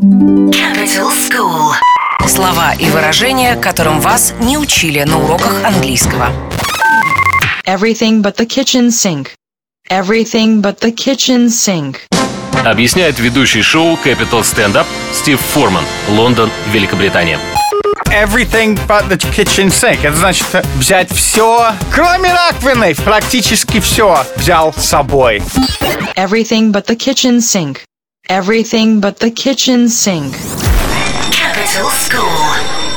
Capital School. Слова и выражения, которым вас не учили на уроках английского. Everything but the kitchen sink. Everything but the kitchen sink. Объясняет ведущий шоу Capital Stand Up Стив Форман, Лондон, Великобритания. Everything but the kitchen sink. Это значит взять все, кроме раковины, практически все взял с собой. Everything but the kitchen sink. Everything but the kitchen sink. Capital School.